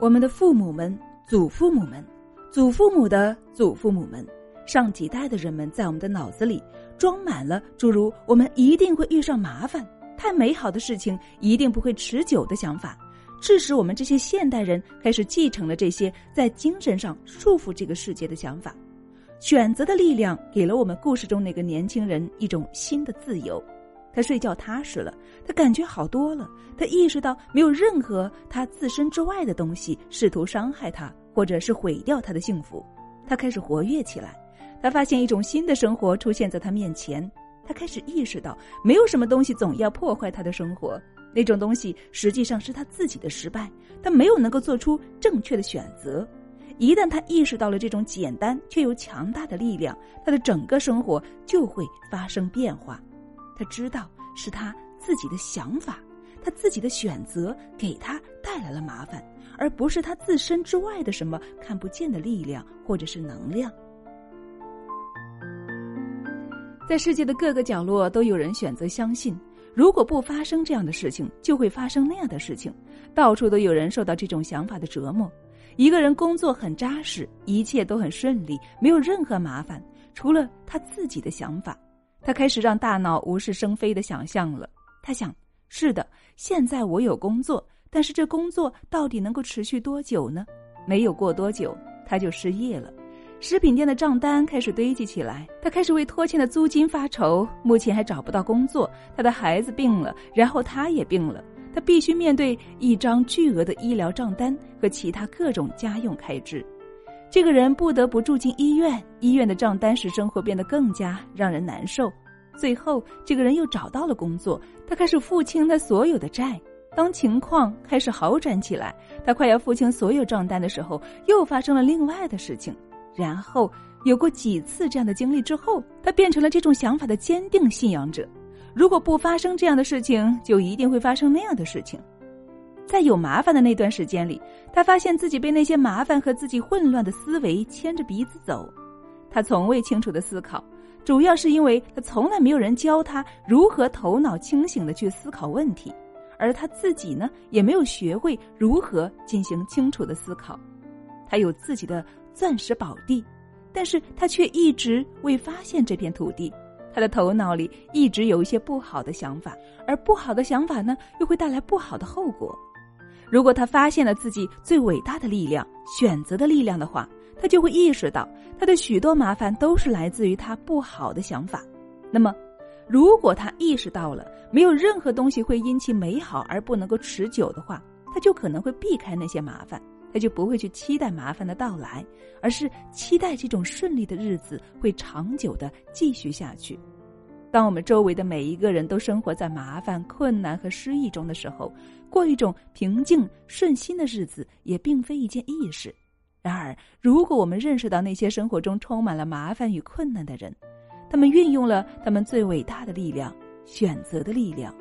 我们的父母们、祖父母们、祖父母的祖父母们，上几代的人们，在我们的脑子里装满了诸如“我们一定会遇上麻烦”“太美好的事情一定不会持久”的想法，致使我们这些现代人开始继承了这些在精神上束缚这个世界的想法。选择的力量给了我们故事中那个年轻人一种新的自由。他睡觉踏实了，他感觉好多了。他意识到没有任何他自身之外的东西试图伤害他，或者是毁掉他的幸福。他开始活跃起来。他发现一种新的生活出现在他面前。他开始意识到，没有什么东西总要破坏他的生活。那种东西实际上是他自己的失败。他没有能够做出正确的选择。一旦他意识到了这种简单却又强大的力量，他的整个生活就会发生变化。他知道是他自己的想法，他自己的选择给他带来了麻烦，而不是他自身之外的什么看不见的力量或者是能量。在世界的各个角落，都有人选择相信，如果不发生这样的事情，就会发生那样的事情。到处都有人受到这种想法的折磨。一个人工作很扎实，一切都很顺利，没有任何麻烦，除了他自己的想法。他开始让大脑无事生非的想象了。他想：是的，现在我有工作，但是这工作到底能够持续多久呢？没有过多久，他就失业了。食品店的账单开始堆积起来，他开始为拖欠的租金发愁。目前还找不到工作，他的孩子病了，然后他也病了，他必须面对一张巨额的医疗账单和其他各种家用开支。这个人不得不住进医院，医院的账单使生活变得更加让人难受。最后，这个人又找到了工作，他开始付清他所有的债。当情况开始好转起来，他快要付清所有账单的时候，又发生了另外的事情。然后，有过几次这样的经历之后，他变成了这种想法的坚定信仰者。如果不发生这样的事情，就一定会发生那样的事情。在有麻烦的那段时间里，他发现自己被那些麻烦和自己混乱的思维牵着鼻子走。他从未清楚的思考，主要是因为他从来没有人教他如何头脑清醒的去思考问题，而他自己呢，也没有学会如何进行清楚的思考。他有自己的钻石宝地，但是他却一直未发现这片土地。他的头脑里一直有一些不好的想法，而不好的想法呢，又会带来不好的后果。如果他发现了自己最伟大的力量——选择的力量的话，他就会意识到他的许多麻烦都是来自于他不好的想法。那么，如果他意识到了没有任何东西会因其美好而不能够持久的话，他就可能会避开那些麻烦，他就不会去期待麻烦的到来，而是期待这种顺利的日子会长久的继续下去。当我们周围的每一个人都生活在麻烦、困难和失意中的时候，过一种平静顺心的日子也并非一件易事。然而，如果我们认识到那些生活中充满了麻烦与困难的人，他们运用了他们最伟大的力量——选择的力量，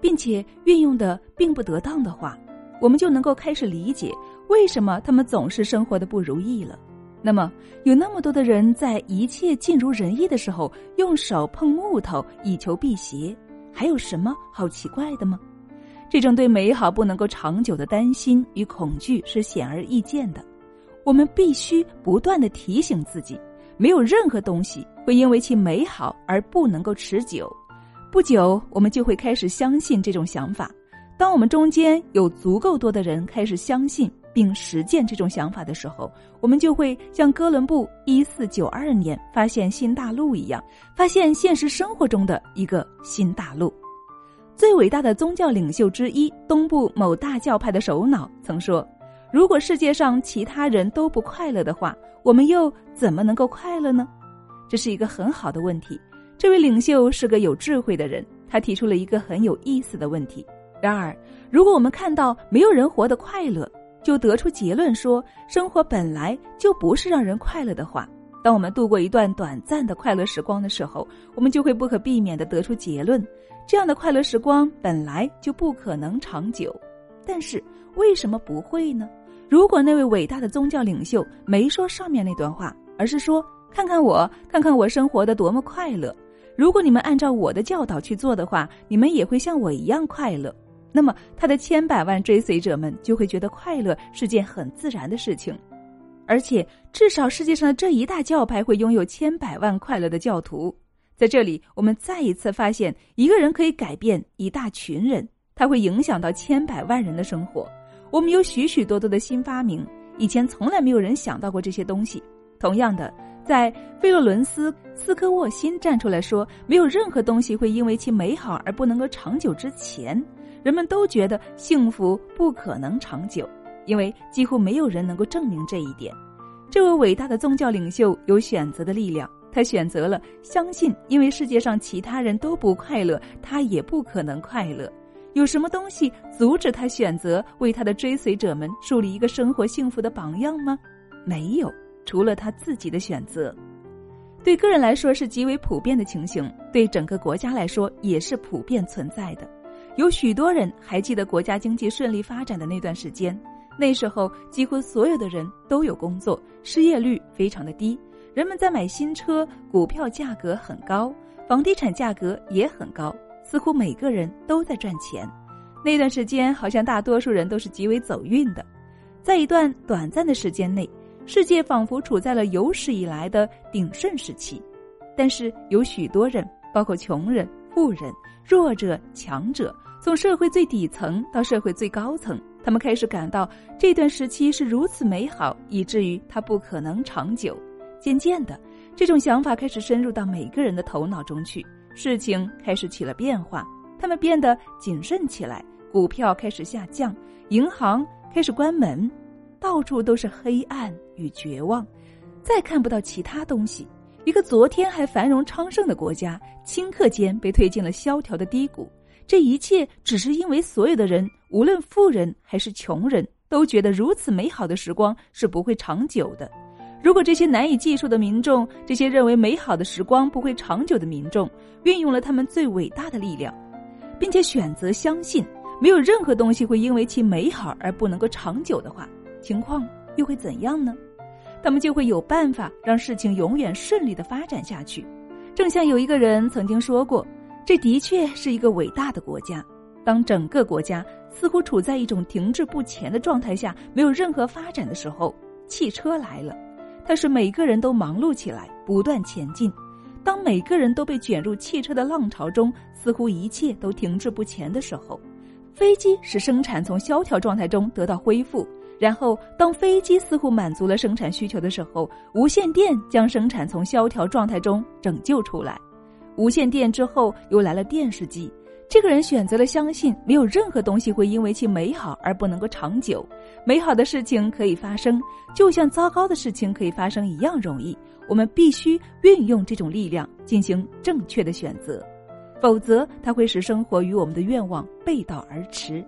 并且运用的并不得当的话，我们就能够开始理解为什么他们总是生活的不如意了。那么，有那么多的人在一切尽如人意的时候，用手碰木头以求辟邪，还有什么好奇怪的吗？这种对美好不能够长久的担心与恐惧是显而易见的。我们必须不断的提醒自己，没有任何东西会因为其美好而不能够持久。不久，我们就会开始相信这种想法。当我们中间有足够多的人开始相信。并实践这种想法的时候，我们就会像哥伦布一四九二年发现新大陆一样，发现现实生活中的一个新大陆。最伟大的宗教领袖之一，东部某大教派的首脑曾说：“如果世界上其他人都不快乐的话，我们又怎么能够快乐呢？”这是一个很好的问题。这位领袖是个有智慧的人，他提出了一个很有意思的问题。然而，如果我们看到没有人活得快乐，就得出结论说，生活本来就不是让人快乐的话，当我们度过一段短暂的快乐时光的时候，我们就会不可避免的得出结论：这样的快乐时光本来就不可能长久。但是为什么不会呢？如果那位伟大的宗教领袖没说上面那段话，而是说：“看看我，看看我生活的多么快乐。如果你们按照我的教导去做的话，你们也会像我一样快乐。”那么他的千百万追随者们就会觉得快乐是件很自然的事情，而且至少世界上的这一大教派会拥有千百万快乐的教徒。在这里，我们再一次发现，一个人可以改变一大群人，他会影响到千百万人的生活。我们有许许多多的新发明，以前从来没有人想到过这些东西。同样的，在费洛伦斯斯科沃辛站出来说，没有任何东西会因为其美好而不能够长久之前。人们都觉得幸福不可能长久，因为几乎没有人能够证明这一点。这位伟大的宗教领袖有选择的力量，他选择了相信，因为世界上其他人都不快乐，他也不可能快乐。有什么东西阻止他选择为他的追随者们树立一个生活幸福的榜样吗？没有，除了他自己的选择。对个人来说是极为普遍的情形，对整个国家来说也是普遍存在的。有许多人还记得国家经济顺利发展的那段时间，那时候几乎所有的人都有工作，失业率非常的低，人们在买新车，股票价格很高，房地产价格也很高，似乎每个人都在赚钱。那段时间好像大多数人都是极为走运的，在一段短暂的时间内，世界仿佛处在了有史以来的鼎盛时期，但是有许多人，包括穷人、富人、弱者、强者。从社会最底层到社会最高层，他们开始感到这段时期是如此美好，以至于它不可能长久。渐渐的，这种想法开始深入到每个人的头脑中去，事情开始起了变化。他们变得谨慎起来，股票开始下降，银行开始关门，到处都是黑暗与绝望，再看不到其他东西。一个昨天还繁荣昌盛的国家，顷刻间被推进了萧条的低谷。这一切只是因为所有的人，无论富人还是穷人，都觉得如此美好的时光是不会长久的。如果这些难以计数的民众，这些认为美好的时光不会长久的民众，运用了他们最伟大的力量，并且选择相信没有任何东西会因为其美好而不能够长久的话，情况又会怎样呢？他们就会有办法让事情永远顺利的发展下去。正像有一个人曾经说过。这的确是一个伟大的国家。当整个国家似乎处在一种停滞不前的状态下，没有任何发展的时候，汽车来了，它是每个人都忙碌起来，不断前进。当每个人都被卷入汽车的浪潮中，似乎一切都停滞不前的时候，飞机使生产从萧条状态中得到恢复。然后，当飞机似乎满足了生产需求的时候，无线电将生产从萧条状态中拯救出来。无线电之后又来了电视机，这个人选择了相信没有任何东西会因为其美好而不能够长久，美好的事情可以发生，就像糟糕的事情可以发生一样容易。我们必须运用这种力量进行正确的选择，否则它会使生活与我们的愿望背道而驰。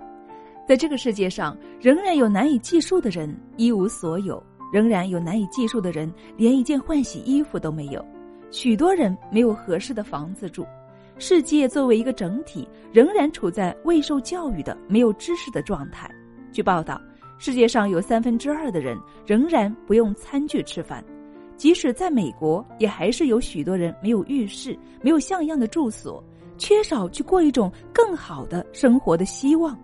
在这个世界上，仍然有难以计数的人一无所有，仍然有难以计数的人连一件换洗衣服都没有。许多人没有合适的房子住，世界作为一个整体仍然处在未受教育的、没有知识的状态。据报道，世界上有三分之二的人仍然不用餐具吃饭，即使在美国，也还是有许多人没有浴室、没有像样的住所，缺少去过一种更好的生活的希望。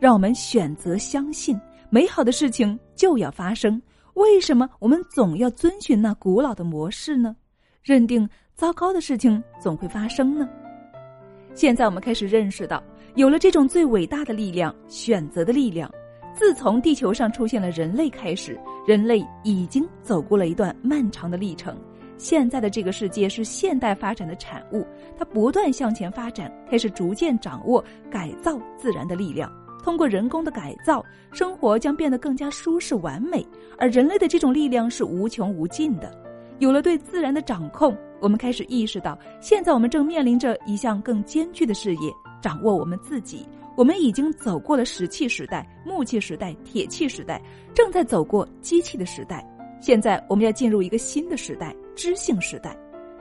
让我们选择相信，美好的事情就要发生。为什么我们总要遵循那古老的模式呢？认定糟糕的事情总会发生呢？现在我们开始认识到，有了这种最伟大的力量——选择的力量。自从地球上出现了人类开始，人类已经走过了一段漫长的历程。现在的这个世界是现代发展的产物，它不断向前发展，开始逐渐掌握改造自然的力量。通过人工的改造，生活将变得更加舒适完美。而人类的这种力量是无穷无尽的。有了对自然的掌控，我们开始意识到，现在我们正面临着一项更艰巨的事业——掌握我们自己。我们已经走过了石器时代、木器时代、铁器时代，正在走过机器的时代。现在我们要进入一个新的时代——知性时代。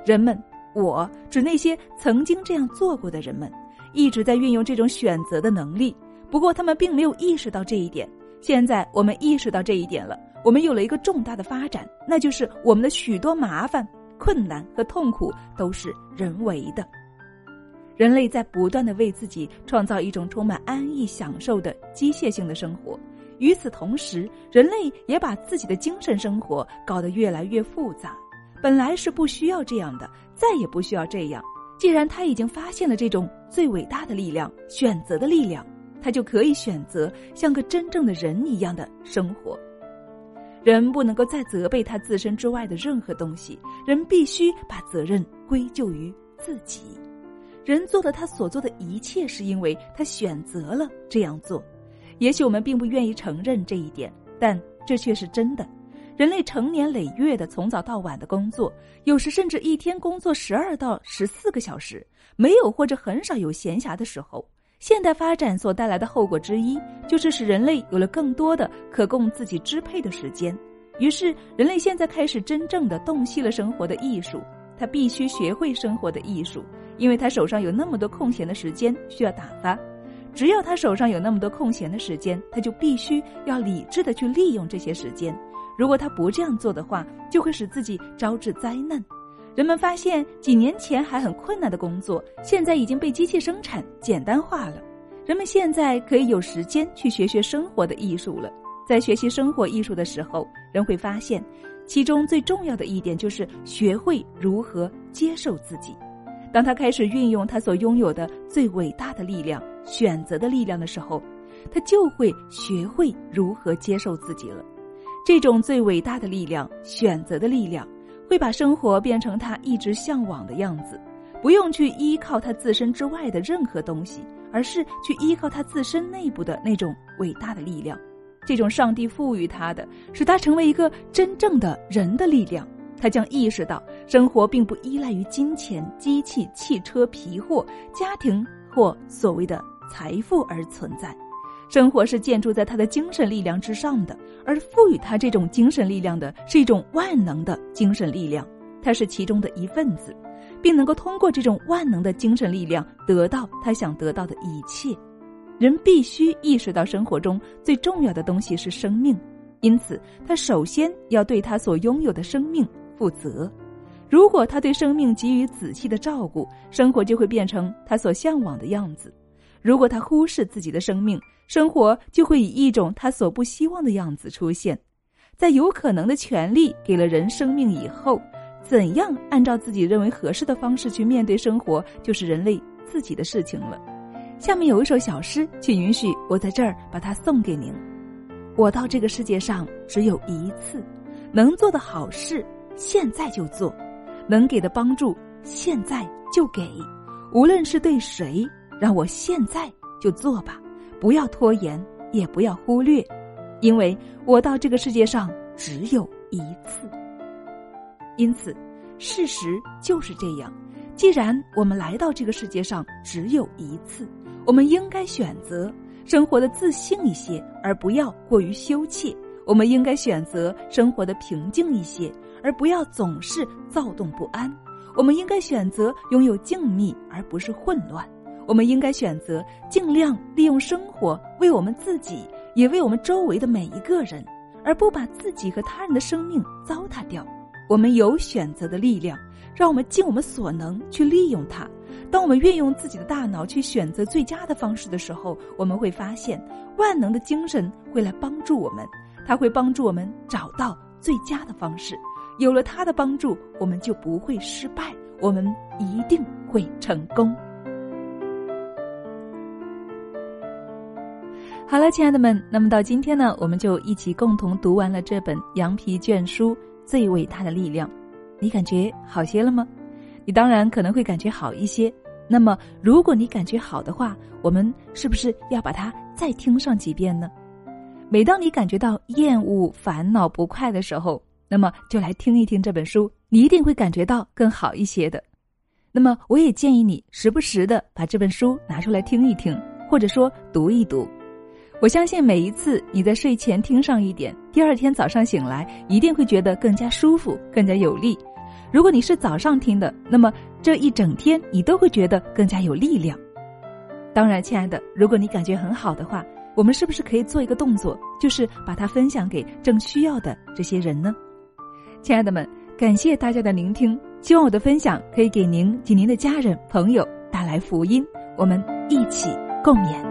人们，我指那些曾经这样做过的人们，一直在运用这种选择的能力。不过，他们并没有意识到这一点。现在我们意识到这一点了。我们有了一个重大的发展，那就是我们的许多麻烦、困难和痛苦都是人为的。人类在不断的为自己创造一种充满安逸享受的机械性的生活。与此同时，人类也把自己的精神生活搞得越来越复杂。本来是不需要这样的，再也不需要这样。既然他已经发现了这种最伟大的力量——选择的力量，他就可以选择像个真正的人一样的生活。人不能够再责备他自身之外的任何东西，人必须把责任归咎于自己。人做了他所做的一切，是因为他选择了这样做。也许我们并不愿意承认这一点，但这却是真的。人类成年累月的从早到晚的工作，有时甚至一天工作十二到十四个小时，没有或者很少有闲暇的时候。现代发展所带来的后果之一，就是使人类有了更多的可供自己支配的时间。于是，人类现在开始真正的洞悉了生活的艺术。他必须学会生活的艺术，因为他手上有那么多空闲的时间需要打发。只要他手上有那么多空闲的时间，他就必须要理智的去利用这些时间。如果他不这样做的话，就会使自己招致灾难。人们发现，几年前还很困难的工作，现在已经被机器生产简单化了。人们现在可以有时间去学学生活的艺术了。在学习生活艺术的时候，人会发现，其中最重要的一点就是学会如何接受自己。当他开始运用他所拥有的最伟大的力量——选择的力量的时候，他就会学会如何接受自己了。这种最伟大的力量——选择的力量，会把生活变成他一直向往的样子，不用去依靠他自身之外的任何东西，而是去依靠他自身内部的那种伟大的力量。这种上帝赋予他的，使他成为一个真正的人的力量。他将意识到，生活并不依赖于金钱、机器、汽车、皮货、家庭或所谓的财富而存在。生活是建筑在他的精神力量之上的，而赋予他这种精神力量的是一种万能的精神力量。他是其中的一份子，并能够通过这种万能的精神力量得到他想得到的一切。人必须意识到，生活中最重要的东西是生命，因此他首先要对他所拥有的生命。负责，如果他对生命给予仔细的照顾，生活就会变成他所向往的样子；如果他忽视自己的生命，生活就会以一种他所不希望的样子出现。在有可能的权利给了人生命以后，怎样按照自己认为合适的方式去面对生活，就是人类自己的事情了。下面有一首小诗，请允许我在这儿把它送给您。我到这个世界上只有一次，能做的好事。现在就做，能给的帮助现在就给，无论是对谁，让我现在就做吧，不要拖延，也不要忽略，因为我到这个世界上只有一次。因此，事实就是这样。既然我们来到这个世界上只有一次，我们应该选择生活的自信一些，而不要过于羞怯。我们应该选择生活的平静一些。而不要总是躁动不安。我们应该选择拥有静谧，而不是混乱。我们应该选择尽量利用生活，为我们自己，也为我们周围的每一个人，而不把自己和他人的生命糟蹋掉。我们有选择的力量，让我们尽我们所能去利用它。当我们运用自己的大脑去选择最佳的方式的时候，我们会发现万能的精神会来帮助我们，它会帮助我们找到最佳的方式。有了他的帮助，我们就不会失败，我们一定会成功。好了，亲爱的们，那么到今天呢，我们就一起共同读完了这本羊皮卷书《最伟大的力量》，你感觉好些了吗？你当然可能会感觉好一些。那么，如果你感觉好的话，我们是不是要把它再听上几遍呢？每当你感觉到厌恶、烦恼、不快的时候。那么就来听一听这本书，你一定会感觉到更好一些的。那么我也建议你时不时的把这本书拿出来听一听，或者说读一读。我相信每一次你在睡前听上一点，第二天早上醒来一定会觉得更加舒服、更加有力。如果你是早上听的，那么这一整天你都会觉得更加有力量。当然，亲爱的，如果你感觉很好的话，我们是不是可以做一个动作，就是把它分享给正需要的这些人呢？亲爱的们，感谢大家的聆听。希望我的分享可以给您及您的家人朋友带来。福音，我们一起共勉。